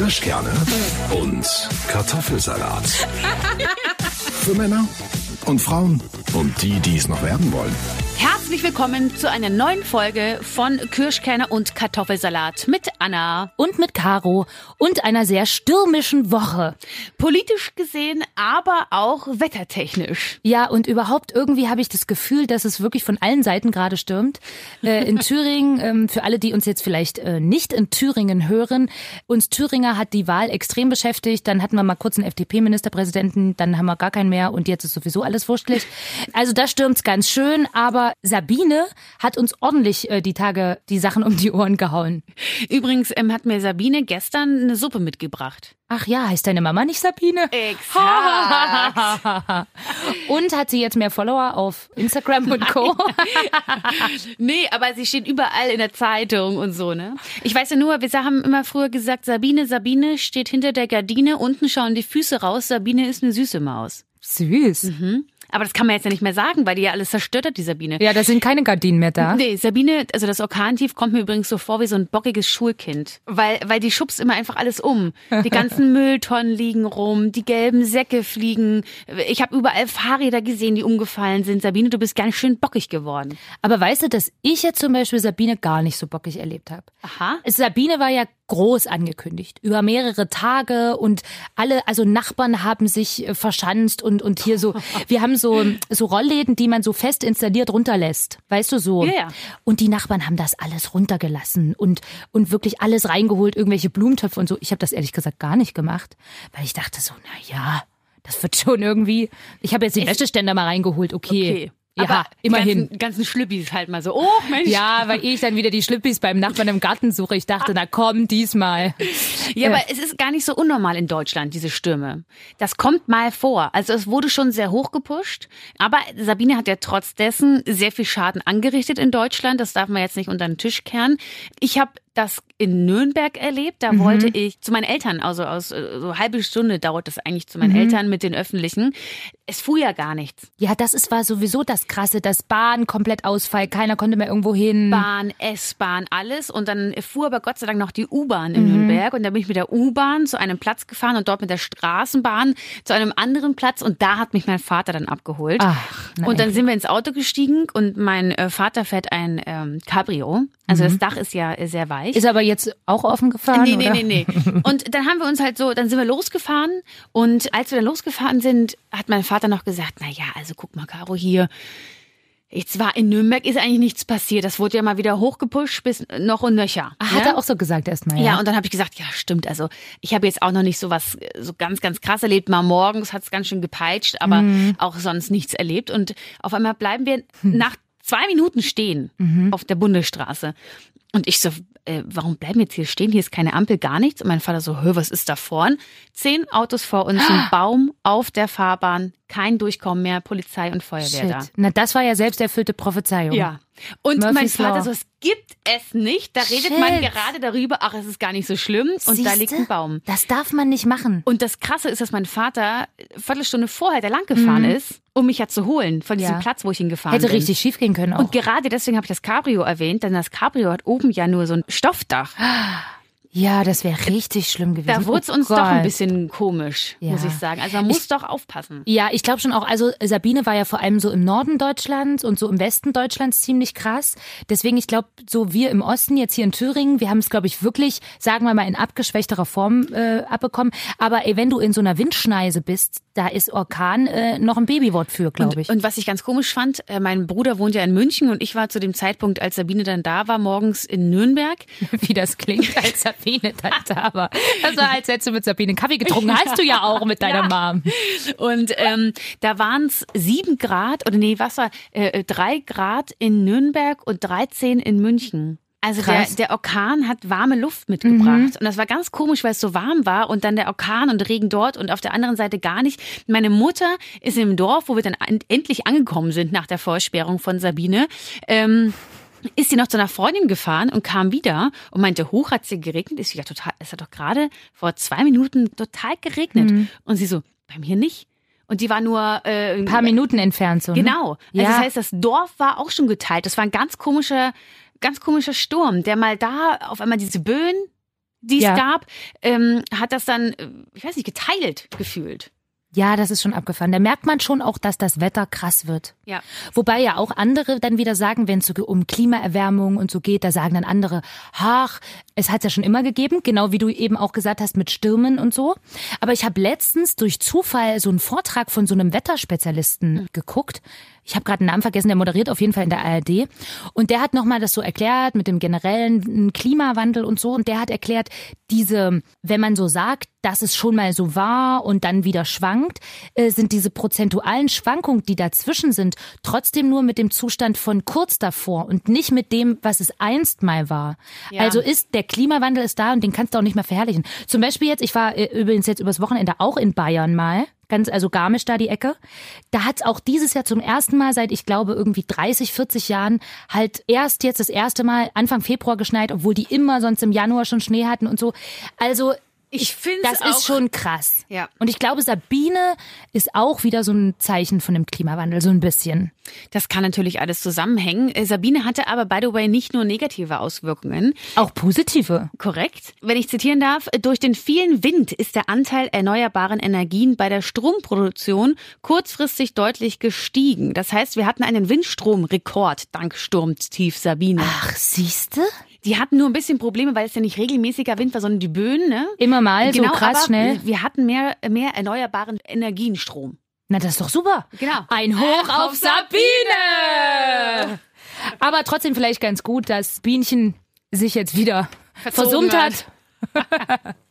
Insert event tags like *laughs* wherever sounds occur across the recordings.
Kirschkerne und Kartoffelsalat. Für Männer und Frauen und die, die es noch werden wollen. Herzlich willkommen zu einer neuen Folge von Kirschkerne und Kartoffelsalat mit Anna. und mit Caro und einer sehr stürmischen Woche. Politisch gesehen, aber auch wettertechnisch. Ja, und überhaupt irgendwie habe ich das Gefühl, dass es wirklich von allen Seiten gerade stürmt. Äh, in *laughs* Thüringen, ähm, für alle, die uns jetzt vielleicht äh, nicht in Thüringen hören, uns Thüringer hat die Wahl extrem beschäftigt. Dann hatten wir mal kurz einen FDP-Ministerpräsidenten, dann haben wir gar keinen mehr und jetzt ist sowieso alles wurschtig. Also da stürmt's ganz schön, aber Sabine hat uns ordentlich äh, die Tage die Sachen um die Ohren gehauen. Übrigens ähm, hat mir Sabine gestern eine Suppe mitgebracht. Ach ja, heißt deine Mama nicht Sabine? Exakt. *laughs* Und hat sie jetzt mehr Follower auf Instagram und Co. *laughs* nee, aber sie steht überall in der Zeitung und so, ne? Ich weiß ja nur, wir haben immer früher gesagt, Sabine, Sabine steht hinter der Gardine, unten schauen die Füße raus, Sabine ist eine süße Maus. Süß. Aber das kann man jetzt ja nicht mehr sagen, weil die ja alles zerstört hat, die Sabine. Ja, da sind keine Gardinen mehr da. Nee, Sabine, also das Orkantief kommt mir übrigens so vor wie so ein bockiges Schulkind. Weil, weil die schubst immer einfach alles um. Die ganzen *laughs* Mülltonnen liegen rum, die gelben Säcke fliegen. Ich habe überall Fahrräder gesehen, die umgefallen sind. Sabine, du bist ganz schön bockig geworden. Aber weißt du, dass ich jetzt zum Beispiel Sabine gar nicht so bockig erlebt habe? Aha. Sabine war ja groß angekündigt, über mehrere Tage und alle, also Nachbarn haben sich äh, verschanzt und, und hier so, *laughs* wir haben so, so Rollläden, die man so fest installiert runterlässt. Weißt du so? Ja, ja. Und die Nachbarn haben das alles runtergelassen und, und wirklich alles reingeholt, irgendwelche Blumentöpfe und so. Ich habe das ehrlich gesagt gar nicht gemacht, weil ich dachte so, na ja, das wird schon irgendwie. Ich habe jetzt den Wäscheständer mal reingeholt, okay. Okay. Ja, Aber immerhin. Ganzen, ganzen Schlüppis halt mal so. Oh, Mensch. Ja, weil ich dann wieder die Schlippis beim Nachbarn im Garten suche. Ich dachte, na komm, diesmal. Ja, aber es ist gar nicht so unnormal in Deutschland, diese Stürme. Das kommt mal vor. Also es wurde schon sehr hoch gepusht. Aber Sabine hat ja trotz dessen sehr viel Schaden angerichtet in Deutschland. Das darf man jetzt nicht unter den Tisch kehren. Ich habe das in Nürnberg erlebt. Da wollte ich zu meinen Eltern, also aus äh, so halbe Stunde dauert das eigentlich zu meinen Eltern mit den Öffentlichen. Es fuhr ja gar nichts. Ja, das ist war sowieso das Krasse, das Bahn komplett Ausfall, keiner konnte mehr irgendwo hin. Bahn, S-Bahn, alles. Und dann fuhr aber Gott sei Dank noch die U-Bahn in Nürnberg. Und da bin ich mit der U-Bahn zu einem Platz gefahren und dort mit der Straßenbahn zu einem anderen Platz. Und da hat mich mein Vater dann abgeholt. Ach, na und dann sind wir ins Auto gestiegen und mein äh, Vater fährt ein ähm, Cabrio. Also das Dach ist ja sehr weich. Ist aber jetzt auch offen gefahren? Nee, nee, oder? nee, nee. *laughs* Und dann haben wir uns halt so, dann sind wir losgefahren und als wir dann losgefahren sind, hat mein Vater noch gesagt, na ja, also guck mal, Caro, hier, jetzt war in Nürnberg ist eigentlich nichts passiert. Das wurde ja mal wieder hochgepusht bis noch und nöcher. Ah, Hat ja? er auch so gesagt erstmal, ja? Ja, und dann habe ich gesagt, ja, stimmt. Also ich habe jetzt auch noch nicht so was so ganz, ganz krass erlebt. Mal morgens hat es ganz schön gepeitscht, aber Mhm. auch sonst nichts erlebt. Und auf einmal bleiben wir *laughs* nach zwei Minuten stehen Mhm. auf der Bundesstraße. Und ich so, äh, warum bleiben wir jetzt hier stehen? Hier ist keine Ampel, gar nichts. Und mein Vater so, hör, was ist da vorn? Zehn Autos vor uns, ein Baum auf der Fahrbahn, kein Durchkommen mehr, Polizei und Feuerwehr da. Shit. Na, das war ja selbsterfüllte Prophezeiung. Ja. Und mein Murphy's Vater Law. so, es gibt es nicht. Da redet Shit. man gerade darüber, ach, es ist gar nicht so schlimm. Und da Siehste? liegt ein Baum. Das darf man nicht machen. Und das Krasse ist, dass mein Vater eine Viertelstunde vorher da lang gefahren ist, um mich ja zu holen von diesem. Ja. Platz, wo ich hingefahren Hätte bin. richtig schief gehen können auch. Und gerade deswegen habe ich das Cabrio erwähnt, denn das Cabrio hat oben ja nur so ein Stoffdach. ja, das wäre richtig schlimm gewesen. Da wurde es Oh uns doch ein bisschen komisch, Ja. muss ich sagen. Also man muss doch aufpassen. Ja, ich glaube schon auch, also Sabine war ja vor allem so im Norden Deutschlands und so im Westen Deutschlands ziemlich krass. Deswegen, ich glaube, so wir im Osten, jetzt hier in Thüringen, wir haben es, glaube ich, wirklich, sagen wir mal, in abgeschwächterer Form äh, abbekommen. Aber ey, wenn du in so einer Windschneise bist, da ist Orkan äh, noch ein Babywort für, glaube ich. Und was ich ganz komisch fand, äh, mein Bruder wohnt ja in München und ich war zu dem Zeitpunkt, als Sabine dann da war, morgens in Nürnberg. *laughs* Wie das klingt, *laughs* als Sabine dann da war. Das war, als hättest du mit Sabine Kaffee getrunken. Hast du ja auch mit deiner Mom. Und ähm, da waren es sieben Grad, oder nee, was war, äh, drei Grad in Nürnberg und 13 in München. Also der, der Orkan hat warme Luft mitgebracht. Und das war ganz komisch, weil es so warm war und dann der Orkan und Regen dort und auf der anderen Seite gar nicht. Meine Mutter ist im Dorf, wo wir dann en- endlich angekommen sind nach der Vollsperrung von Sabine. Ähm, ist sie noch zu einer Freundin gefahren und kam wieder und meinte, hoch hat sie geregnet. Ist wieder total, es hat doch gerade vor zwei Minuten total geregnet. Und sie so, bei mir nicht. Und die war nur äh, Ein paar Minuten entfernt so. Ne? Genau. Also Ja. das heißt, das Dorf war auch schon geteilt. Das war ein ganz komischer, ganz komischer Sturm, der mal da auf einmal diese Böen die es Ja. gab, ähm, hat das dann, äh, ich weiß nicht, geteilt gefühlt. Ja, das ist schon abgefahren. Da merkt man schon auch, dass das Wetter krass wird. Ja. Wobei ja auch andere dann wieder sagen, wenn es so um Klimaerwärmung und so geht, da sagen dann andere, ach, es hat ja schon immer gegeben, genau wie du eben auch gesagt hast mit Stürmen und so. Aber ich habe letztens durch Zufall so einen Vortrag von so einem Wetterspezialisten geguckt. Ich habe gerade den Namen vergessen, der moderiert auf jeden Fall in der ARD. Und der hat nochmal das so erklärt mit dem generellen Klimawandel und so. Und der hat erklärt, diese, wenn man so sagt, dass es schon mal so war und dann wieder schwankt, äh, sind diese prozentualen Schwankungen, die dazwischen sind, trotzdem nur mit dem Zustand von kurz davor und nicht mit dem, was es einst mal war. Ja. Also ist der Klimawandel ist da und den kannst du auch nicht mehr verherrlichen. Zum Beispiel jetzt, ich war äh, übrigens jetzt übers Wochenende auch in Bayern mal. Ganz, also Garmisch da die Ecke. Da hat es auch dieses Jahr zum ersten Mal seit, ich glaube, irgendwie 30, 40 Jahren halt erst jetzt das erste Mal Anfang Februar geschneit, obwohl die immer sonst im Januar schon Schnee hatten und so. Also Ich finde das ist schon krass. Ja. Und ich glaube, Sabine ist auch wieder so ein Zeichen von dem Klimawandel, so ein bisschen. Das kann natürlich alles zusammenhängen. Äh, Sabine hatte aber, by the way, nicht nur negative Auswirkungen. Auch positive. Korrekt. Wenn ich zitieren darf, durch den vielen Wind ist der Anteil erneuerbaren Energien bei der Stromproduktion kurzfristig deutlich gestiegen. Das heißt, wir hatten einen Windstromrekord dank Sturmtief Sabine. Ach, siehste? Die hatten nur ein bisschen Probleme, weil es ja nicht regelmäßiger Wind war, sondern die Böen, ne? Immer mal genau, so krass aber schnell. Wir hatten mehr, mehr erneuerbaren Energienstrom. Na, das ist doch super. Genau. Ein Hoch auf Sabine! Aber trotzdem vielleicht ganz gut, dass Bienchen sich jetzt wieder Verzogen versummt hat. *laughs*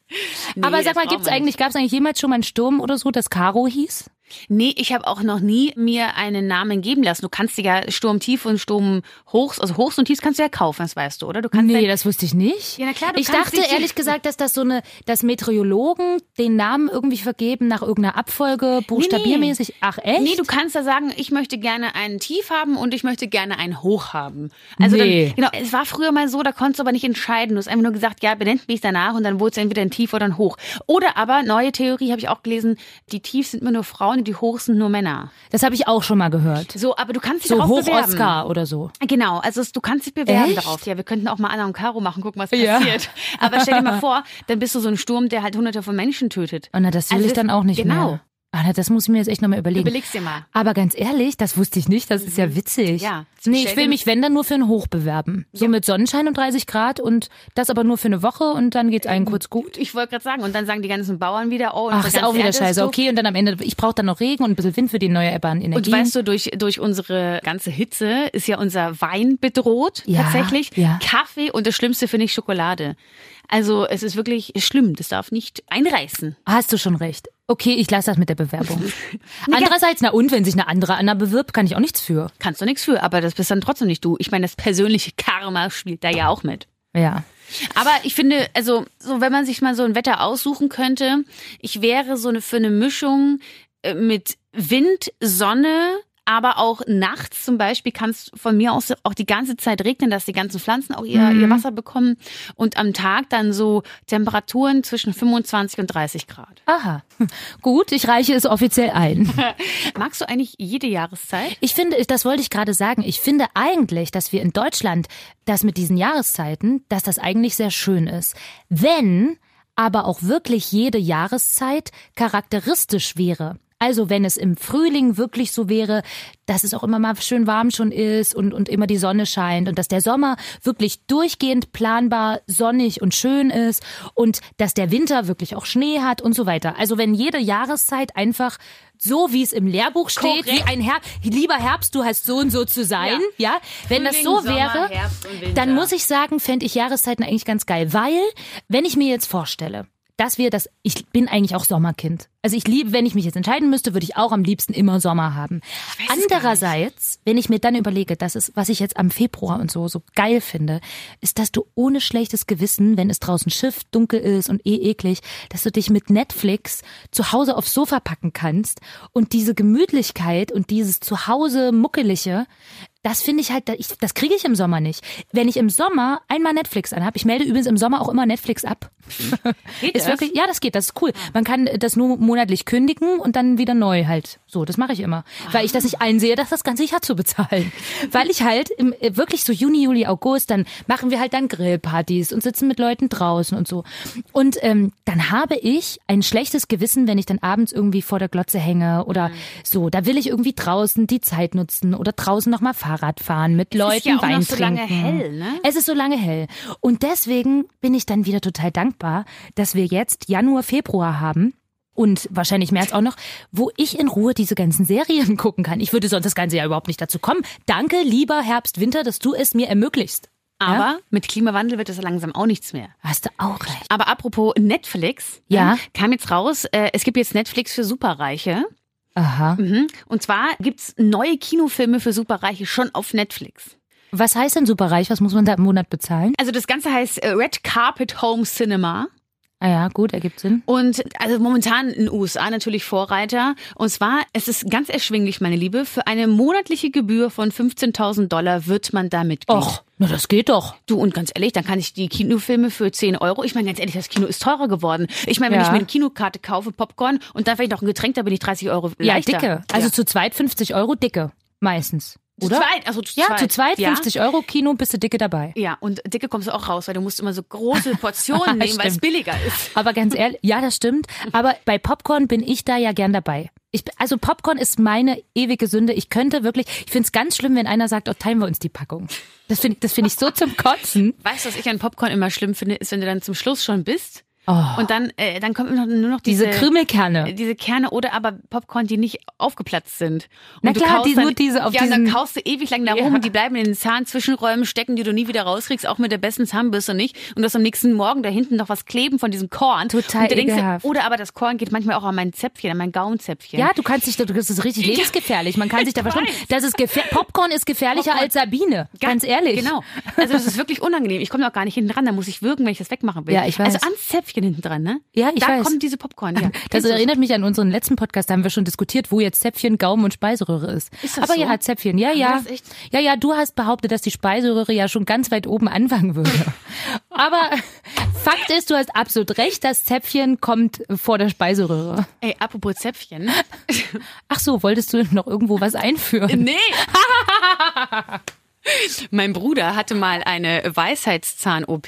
Nee, Aber sag mal, gibt's eigentlich, gab's eigentlich jemals schon mal einen Sturm oder so, das Caro hieß? Nee, ich habe auch noch nie mir einen Namen geben lassen. Du kannst dir ja Sturmtief und Sturmhochs, also Hochs und Tiefs kannst du ja kaufen, das weißt du, oder? Du kannst Nee, das wusste ich nicht. Ja, na klar, du ich dachte ehrlich gesagt, dass das so eine, dass Meteorologen den Namen irgendwie vergeben nach irgendeiner Abfolge, buchstabiermäßig. Ach echt? Nee, du kannst da sagen, ich möchte gerne einen Tief haben und ich möchte gerne einen Hoch haben. Also Nee. dann, genau, es war früher mal so, da konntest du aber nicht entscheiden. Du hast einfach nur gesagt, ja, benennt mich danach und dann wurde es entweder ein Tief oder ein Hoch. Oder aber, neue Theorie habe ich auch gelesen, die Tiefs sind immer nur Frauen und die Hochs sind nur Männer. das habe ich auch schon mal gehört. So, aber du kannst dich So darauf hoch bewerben. Oscar oder so. Genau, also du kannst dich bewerben Echt? darauf. Ja, wir könnten auch mal Anna und Caro machen, gucken, was Ja. passiert. *laughs* Aber stell dir mal vor, dann bist du so ein Sturm, der halt hunderte von Menschen tötet. Und na, das will Also ich dann auch nicht genau. mehr. Ah, das muss ich mir jetzt echt nochmal überlegen. Überleg's dir mal. Aber ganz ehrlich, das wusste ich nicht. Das ist ja witzig. Ja. Nee, ich will mich, wenn, dann nur für einen Hoch bewerben. So mit Sonnenschein und 30 Grad und das aber nur für eine Woche und dann geht's allen kurz gut. Ich wollte gerade sagen, und dann sagen die ganzen Bauern wieder, oh, Ach, unsere ist auch wieder scheiße. Okay, und dann am Ende, ich brauche dann noch Regen und ein bisschen Wind für die erneuerbaren Und Energien. weißt du, durch, durch unsere ganze Hitze ist ja unser Wein bedroht, Ja, tatsächlich. ja. Kaffee und das Schlimmste finde ich Schokolade. Also es ist wirklich schlimm, das darf nicht einreißen. Hast du schon recht. Okay, ich lasse das mit der Bewerbung. *laughs* Andererseits, na und, wenn sich eine andere Anna bewirbt, kann ich auch nichts für. Kannst du nichts für, aber das bist dann trotzdem nicht du. Ich meine, das persönliche Karma spielt da ja auch mit. Ja. Aber ich finde, also, so wenn man sich mal so ein Wetter aussuchen könnte, ich wäre so eine für eine Mischung äh, mit Wind, Sonne, aber auch nachts zum Beispiel kann es von mir aus auch die ganze Zeit regnen, dass die ganzen Pflanzen auch ihr, ihr Wasser bekommen und am Tag dann so Temperaturen zwischen 25 und 30 Grad. Aha. Gut, ich reiche es offiziell ein. *laughs* Magst du eigentlich jede Jahreszeit? Ich finde, das wollte ich gerade sagen, ich finde eigentlich, dass wir in Deutschland das mit diesen Jahreszeiten, dass das eigentlich sehr schön ist. Wenn aber auch wirklich jede Jahreszeit charakteristisch wäre. Also wenn es im Frühling wirklich so wäre, dass es auch immer mal schön warm schon ist und, und immer die Sonne scheint und dass der Sommer wirklich durchgehend planbar sonnig und schön ist und dass der Winter wirklich auch Schnee hat und so weiter. Also wenn jede Jahreszeit einfach so wie es im Lehrbuch steht, Korrekt. wie ein Herbst, lieber Herbst, du hast so und so zu sein, ja. Wenn das so Frühling, wäre, Sommer, Winter. dann muss ich sagen, fände ich Jahreszeiten eigentlich ganz geil, weil wenn ich mir jetzt vorstelle, dass wir das, ich bin eigentlich auch Sommerkind. Also ich liebe, wenn ich mich jetzt entscheiden müsste, würde ich auch am liebsten immer Sommer haben. Andererseits, wenn ich mir dann überlege, das ist, was ich jetzt am Februar und so so geil finde, ist, dass du ohne schlechtes Gewissen, wenn es draußen Schiff dunkel ist und eh eklig, dass du dich mit Netflix zu Hause aufs Sofa packen kannst und diese Gemütlichkeit und dieses Zuhause muckelige, das finde ich halt, ich, das kriege ich im Sommer nicht. Wenn ich im Sommer einmal Netflix anhab, ich melde übrigens im Sommer auch immer Netflix ab. Geht *laughs* Ist das? wirklich, ja, das geht, das ist cool. Man kann das nur monatlich kündigen und dann wieder neu halt. So, das mache ich immer. Weil ich das nicht einsehe, dass das ganze Jahr zu bezahlen. *laughs* Weil ich halt im, äh, wirklich so Juni, Juli, August, dann machen wir halt dann Grillpartys und sitzen mit Leuten draußen und so. Und ähm, dann habe ich ein schlechtes Gewissen, wenn ich dann abends irgendwie vor der Glotze hänge oder so. Da will ich irgendwie draußen die Zeit nutzen oder draußen nochmal Fahrrad fahren, mit Leuten ist ja auch Wein noch so trinken. lange hell, ne? Es ist so lange hell. Und deswegen bin ich dann wieder total dankbar, dass wir jetzt Januar, Februar haben. Und wahrscheinlich März auch noch, wo ich in Ruhe diese ganzen Serien *laughs* gucken kann. Ich würde sonst das ganze Jahr überhaupt nicht dazu kommen. Danke, lieber Herbst, Winter, dass du es mir ermöglicht. Aber mit Klimawandel wird das langsam auch nichts mehr. Hast du auch recht. Aber apropos Netflix, Ja. ähm, kam jetzt raus, äh, es gibt jetzt Netflix für Superreiche. Aha. Mhm. Und zwar gibt's neue Kinofilme für Superreiche schon auf Netflix. Was heißt denn superreich? Was muss man da im Monat bezahlen? Also das Ganze heißt äh, Red Carpet Home Cinema. Ah ja, gut, ergibt Sinn. Und also momentan in den USA natürlich Vorreiter. Und zwar, es ist ganz erschwinglich, meine Liebe. Für eine monatliche Gebühr von 15.000 Dollar wird man da Mitglied. Och, na das geht doch. Du, und ganz ehrlich, dann kann ich die Kinofilme für 10 Euro. Ich meine, ganz ehrlich, das Kino ist teurer geworden. Ich meine, wenn Ja. ich mir eine Kinokarte kaufe, Popcorn und dann vielleicht noch ein Getränk, da bin ich 30 Euro Ja, leichter. dicke. Also ja. zu zweit 50 Euro dicke. Meistens. Oder? Zu zweit, also zu Ja, zweit. zu zweit ja. 50 Euro Kino bist du dicke dabei. Ja, und dicke kommst du auch raus, weil du musst immer so große Portionen *laughs* nehmen, weil es billiger ist. Aber ganz ehrlich, ja, das stimmt. Aber bei Popcorn bin ich da ja gern dabei. Ich, also Popcorn ist meine ewige Sünde. Ich könnte wirklich, ich finde es ganz schlimm, wenn einer sagt, oh, teilen wir uns die Packung. Das finde das finde ich so zum Kotzen. Weißt du, was ich an Popcorn immer schlimm finde, ist, wenn du dann zum Schluss schon bist Oh, und dann, äh, dann noch, nur noch diese, diese Krümelkerne. diese Kerne oder aber Popcorn, die nicht aufgeplatzt sind. Und Na du klar, die- dann, nur diese auf Ja, und dann diesen- kaust du ewig lang da Ja. rum und die bleiben in den Zahnzwischenräumen stecken, die du nie wieder rauskriegst, auch mit der besten Zahnbürste nicht. Und du hast am nächsten Morgen da hinten noch was kleben von diesem Korn. Total und denkst. Oder aber das Korn geht manchmal auch an mein Zäpfchen, an mein Gaumenzäpfchen. Ja, du kannst dich, da- das ist richtig lebensgefährlich. Man kann sich da verschlucken. Das ist Popcorn ist gefährlicher Popcorn. als Sabine. Ganz ehrlich. Genau. Also das ist wirklich unangenehm. Ich komme auch gar nicht hinten dran, da muss ich würgen, wenn ich das wegmachen will. Ja, ich weiß. Also ans Zäpfchen hinten dran, ne? Ja, ich da weiß. kommen diese Popcorn, ja. Das Kennst du erinnert mich an unseren letzten Podcast, da haben wir schon diskutiert, wo jetzt Zäpfchen, Gaumen und Speiseröhre ist. Ist das Aber so? ja, Zäpfchen, ja, ja. das echt? Ja, ja, du hast behauptet, dass die Speiseröhre ja schon ganz weit oben anfangen würde. *laughs* Aber Fakt ist, du hast absolut recht, das Zäpfchen kommt vor der Speiseröhre. Ey, apropos Zäpfchen. Ach so, wolltest du noch irgendwo was einführen? Nee. *laughs* *laughs* Mein Bruder hatte mal eine Weisheitszahn-OP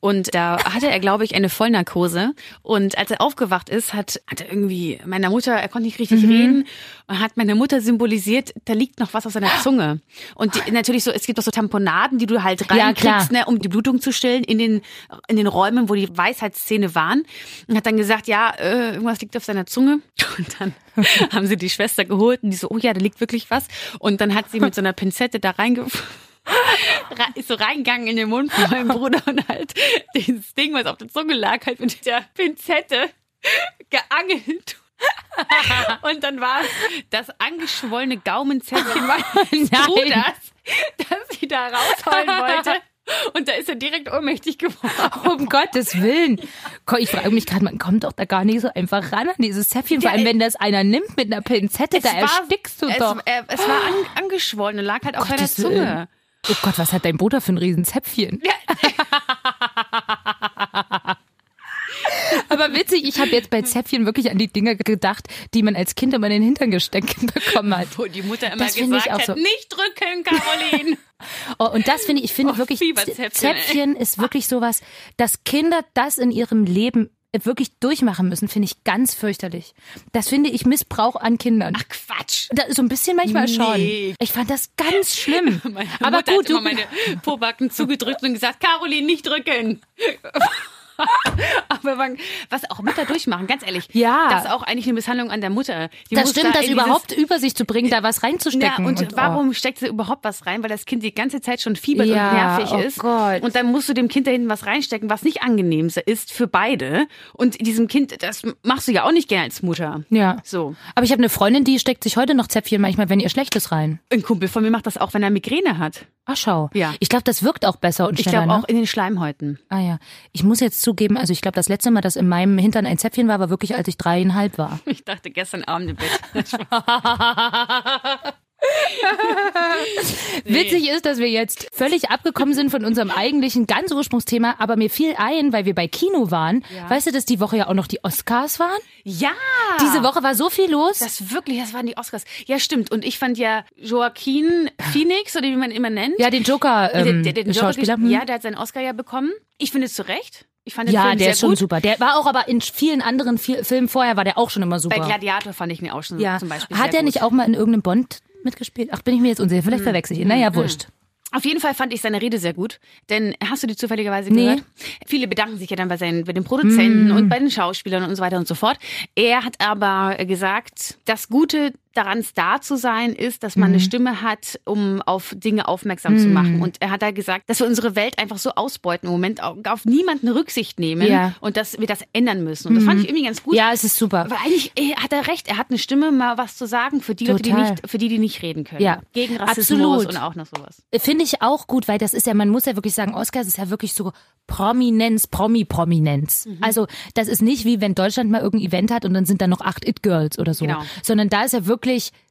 und da hatte er, glaube ich, eine Vollnarkose. Und als er aufgewacht ist, hat, hat er irgendwie meiner Mutter, er konnte nicht richtig Mhm. reden, und hat meiner Mutter symbolisiert, da liegt noch was auf seiner *gasps* Zunge. Und die, natürlich so, es gibt auch so Tamponaden, die du halt Ja, reinkriegst, ne, um die Blutung zu stillen in den, in den Räumen, wo die Weisheitszähne waren. Und hat dann gesagt, ja, äh, irgendwas liegt auf seiner Zunge. *laughs* Und dann *laughs* haben sie die Schwester geholt und die so, oh ja, da liegt wirklich was. Und dann hat sie mit so einer Pinzette da reinge *laughs* Re- ist so reingegangen in den Mund von meinem Bruder und halt dieses Ding, was auf der Zunge lag, halt mit der Pinzette geangelt. *laughs* Und dann war es das angeschwollene Gaumenzäpfchen meines. Bruders, das sie da rausholen wollte. Und da ist er direkt ohnmächtig geworden. Um Gottes Willen. Ich frage mich gerade, man kommt doch da gar nicht so einfach ran an dieses Zäpfchen. Vor Ja, allem, wenn das einer nimmt mit einer Pinzette, da war- erstickst du es, doch. äh, Es war an, angeschwollen und lag halt auf seiner Gottes Zunge. Willen. Oh Gott, was hat dein Bruder für ein Riesenzäpfchen? *laughs* Aber witzig, ich habe jetzt bei Zäpfchen wirklich an die Dinger gedacht, die man als Kind immer in den Hintern gesteckt bekommen hat. Wo die Mutter immer Das finde ich gesagt auch so. hat, nicht drücken, Caroline. *laughs* Oh, und das finde ich, ich finde Oh, wirklich, Fieberzäpfchen, Zäpfchen ist wirklich sowas, dass Kinder das in ihrem Leben wirklich durchmachen müssen, finde ich ganz fürchterlich. Das finde ich Missbrauch an Kindern. Ach Quatsch. Da, so ein bisschen manchmal Nee. schon. Ich fand das ganz schlimm. *laughs* Meine Aber Mutter gut, hat immer du, meine Pobacken *laughs* zugedrückt und gesagt, Caroline, nicht drücken. *laughs* Aber man, was auch Mütter durchmachen, ganz ehrlich. Ja. Das ist auch eigentlich eine Misshandlung an der Mutter. Die das stimmt, da das überhaupt über sich zu bringen, da was Ja, reinzustecken. und, oh. warum steckt sie überhaupt was rein? Weil das Kind die ganze Zeit schon fiebert Ja, und nervig oh ist. Gott. Und dann musst du dem Kind da hinten was reinstecken, was nicht angenehm ist für beide. Und diesem Kind, das machst du ja auch nicht gerne als Mutter. Ja. So. Aber ich habe eine Freundin, die steckt sich heute noch Zäpfchen manchmal, wenn ihr schlechtes rein. Ein Kumpel von mir macht das auch, wenn er Migräne hat. Ach schau. Ja. Ich glaube, das wirkt auch besser und Ich schneller. glaube ne? auch in den Schleimhäuten. Ah ja. Ich muss jetzt zugeben, also ich glaube, das letzte Mal, dass in meinem Hintern ein Zäpfchen war, war wirklich, als ich dreieinhalb war. *laughs* Ich dachte gestern Abend im Bett. *laughs* *laughs* Witzig ist, dass wir jetzt völlig abgekommen sind von unserem eigentlichen ganz Ursprungsthema, aber mir fiel ein, weil wir bei Kino waren, Ja. weißt du, dass die Woche ja auch noch die Oscars waren? Ja! Diese Woche war so viel los. Das wirklich, das waren die Oscars. Ja, stimmt. Und ich fand ja Joaquin Phoenix, oder wie man ihn immer nennt. ja, den Joker, ähm, der, der, den Joker hm. Ja, der hat seinen Oscar ja bekommen. Ich finde es zu Recht. Ich fand den ja, Film der sehr ist schon gut. super. Der war auch aber in vielen anderen Fi- Filmen vorher war der auch schon immer super. Bei Gladiator fand ich ihn auch schon ja. zum Beispiel Hat er gut. nicht auch mal in irgendeinem Bond mitgespielt? Ach, bin ich mir jetzt unsicher. Vielleicht verwechsel ich ihn. Naja, wurscht. Auf jeden Fall fand ich seine Rede sehr gut, denn hast du die zufälligerweise Nee. gehört? Viele bedanken sich ja dann bei, seinen, bei den Produzenten Mm. und bei den Schauspielern und so weiter und so fort. Er hat aber gesagt, das Gute daran Star zu sein ist, dass man Mm. eine Stimme hat, um auf Dinge aufmerksam zu machen. Und er hat da gesagt, dass wir unsere Welt einfach so ausbeuten im Moment, auf, auf niemanden Rücksicht nehmen Ja. Und dass wir das ändern müssen. Und das fand ich irgendwie ganz gut. Ja, es ist super. Aber eigentlich eh, hat er recht. Er hat eine Stimme, mal was zu sagen für die Leute, die Total. nicht, für die, die nicht reden können. Ja, Gegen Rassismus absolut. und auch noch sowas. Finde ich auch gut, weil das ist ja, man muss ja wirklich sagen, Oscars ist ja wirklich so Prominenz, Promi-Prominenz. Mhm. Also das ist nicht wie wenn Deutschland mal irgendein Event hat und dann sind da noch acht It-Girls oder so. Genau. Sondern da ist ja wirklich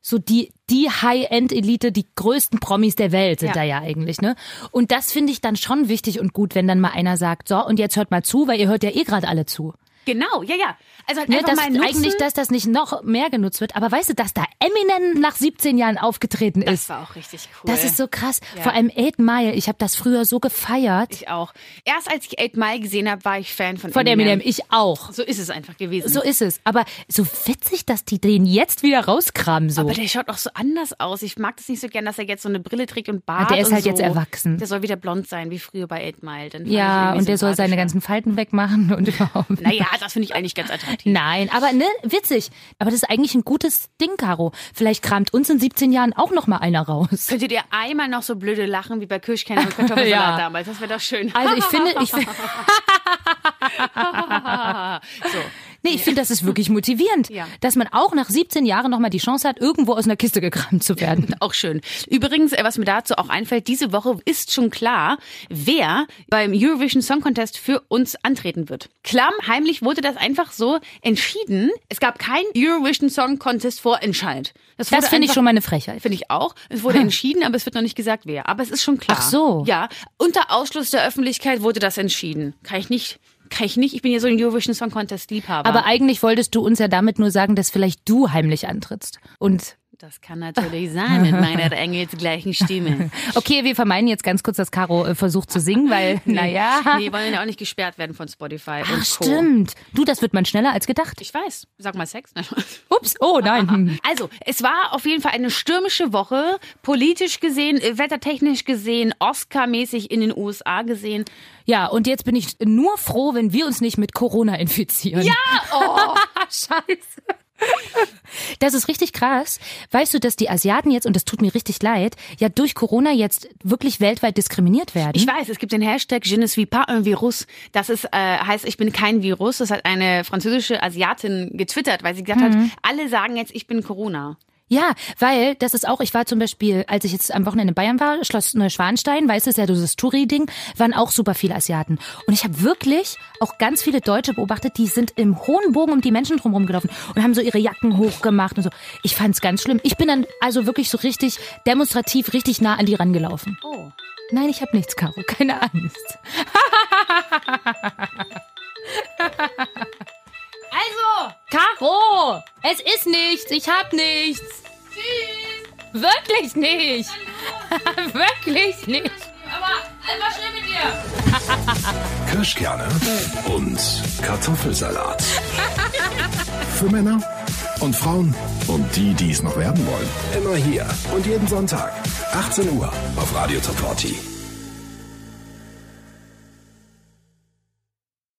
so die, die High-End-Elite, die größten Promis der Welt sind Ja. da ja eigentlich, ne? Und das finde ich dann schon wichtig und gut, wenn dann mal einer sagt, so, und jetzt hört mal zu, weil ihr hört ja eh gerade alle zu. Genau, ja, ja. Also halt Ne, einfach dass mal nutzen. eigentlich, dass das nicht noch mehr genutzt wird. Aber weißt du, dass da Eminem nach 17 Jahren aufgetreten das ist? war auch richtig cool. Das ist so krass. Ja. Vor allem 8 Mile. Ich habe das früher so gefeiert. ich auch. Erst als ich 8 Mile gesehen habe, war ich Fan von, Von Eminem. Ich auch. So ist es einfach gewesen. So ist es. Aber so witzig, dass die den jetzt wieder rauskramen. So. aber der schaut auch so anders aus. Ich mag das nicht so gern, dass er jetzt so eine Brille trägt und Bart. Ah, der ist halt so. jetzt erwachsen. Der soll wieder blond sein, wie früher bei 8 Mile. Ja, und der soll seine ganzen Falten wegmachen und *laughs* überhaupt. Naja, das finde ich eigentlich ganz attraktiv. Nein, aber ne, witzig. Aber das ist eigentlich ein gutes Ding, Caro. Vielleicht kramt uns in 17 Jahren auch noch mal einer raus. Könntet ihr einmal noch so blöde lachen wie bei Kirschkerne und Kartoffelsalat *laughs* Ja. damals? Das wäre doch schön. Also ich finde, ich, fi- *laughs* *laughs* so. Nee, ich finde, das ist wirklich motivierend, Ja. dass man auch nach 17 Jahren noch mal die Chance hat, irgendwo aus einer Kiste gekramt zu werden. *laughs* Auch schön. Übrigens, äh, was mir dazu auch einfällt, diese Woche ist schon klar, wer beim Eurovision Song Contest für uns antreten wird. Klamm, heimlich wurde das einfach so entschieden. Es gab kein Eurovision Song Contest Vorentscheid. Das wurde finde ich schon mal eine Frechheit. Finde ich auch. Es wurde entschieden, aber es wird noch nicht gesagt, wer. Aber es ist schon klar. Ach so. Ja. Unter Ausschluss der Öffentlichkeit wurde das entschieden. Kann ich nicht. Kann ich nicht. Ich bin ja so ein Eurovision Song Contest Liebhaber. Aber eigentlich wolltest du uns ja damit nur sagen, dass vielleicht du heimlich antrittst. Und das kann natürlich sein mit meiner engelsgleichen Stimme. *laughs* okay, wir vermeiden jetzt ganz kurz, dass Caro äh, versucht zu singen, weil, *laughs* naja. Nee, wollen ja auch nicht gesperrt werden von Spotify Ach, und Co. stimmt. Du, das wird man schneller als gedacht. Ich weiß. Sag mal Sex. Ups, oh nein. *laughs* Also, es war auf jeden Fall eine stürmische Woche. Politisch gesehen, äh, wettertechnisch gesehen, Oscar-mäßig in den USA gesehen. Ja, und jetzt bin ich nur froh, wenn wir uns nicht mit Corona infizieren. Ja, oh, scheiße. Das ist richtig krass. Weißt du, dass die Asiaten jetzt, und das tut mir richtig leid, ja durch Corona jetzt wirklich weltweit diskriminiert werden? Ich weiß, es gibt den Hashtag Je ne suis pas un Virus. Das ist, äh, heißt, ich bin kein Virus. Das hat eine französische Asiatin getwittert, weil sie gesagt hat, alle sagen jetzt, ich bin Corona. Ja, weil das ist auch, ich war zum Beispiel, als ich jetzt am Wochenende in Bayern war, Schloss Neuschwanstein, weißt du, ist ja dieses Touri-Ding, waren auch super viele Asiaten. Und ich habe wirklich auch ganz viele Deutsche beobachtet, die sind im hohen Bogen um die Menschen drumherum gelaufen und haben so ihre Jacken hochgemacht und so. Ich fand's ganz schlimm. Ich bin dann also wirklich so richtig demonstrativ richtig nah an die rangelaufen. Oh. Nein, ich habe nichts, Caro, keine Angst. *laughs* Also, Caro, es ist nichts, ich hab nichts. Wirklich nicht. *laughs* Wirklich nicht. aber schön mit dir? *laughs* Kirschkerne und Kartoffelsalat. Für Männer und Frauen und die, die es noch werden wollen. Immer hier und jeden Sonntag. 18 Uhr auf Radio Top 40.